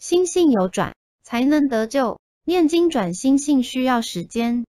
心性有转才能得救。念经转心性需要时间。